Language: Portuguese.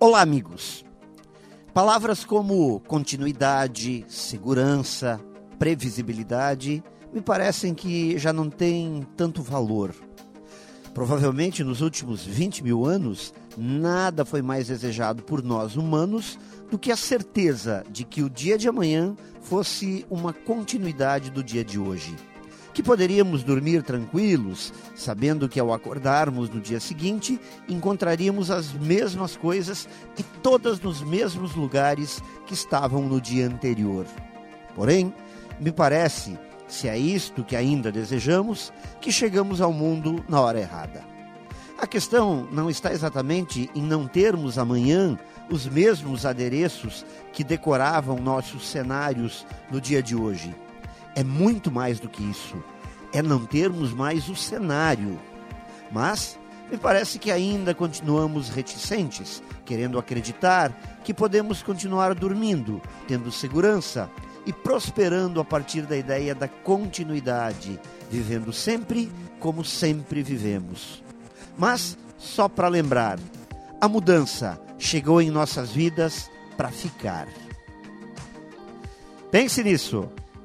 Olá, amigos. Palavras como continuidade, segurança, previsibilidade me parecem que já não têm tanto valor. Provavelmente nos últimos 20 mil anos, nada foi mais desejado por nós humanos do que a certeza de que o dia de amanhã fosse uma continuidade do dia de hoje que poderíamos dormir tranquilos, sabendo que ao acordarmos no dia seguinte encontraríamos as mesmas coisas e todas nos mesmos lugares que estavam no dia anterior. Porém, me parece, se é isto que ainda desejamos, que chegamos ao mundo na hora errada. A questão não está exatamente em não termos amanhã os mesmos adereços que decoravam nossos cenários no dia de hoje é muito mais do que isso. É não termos mais o cenário. Mas me parece que ainda continuamos reticentes, querendo acreditar que podemos continuar dormindo, tendo segurança e prosperando a partir da ideia da continuidade, vivendo sempre como sempre vivemos. Mas, só para lembrar, a mudança chegou em nossas vidas para ficar. Pense nisso.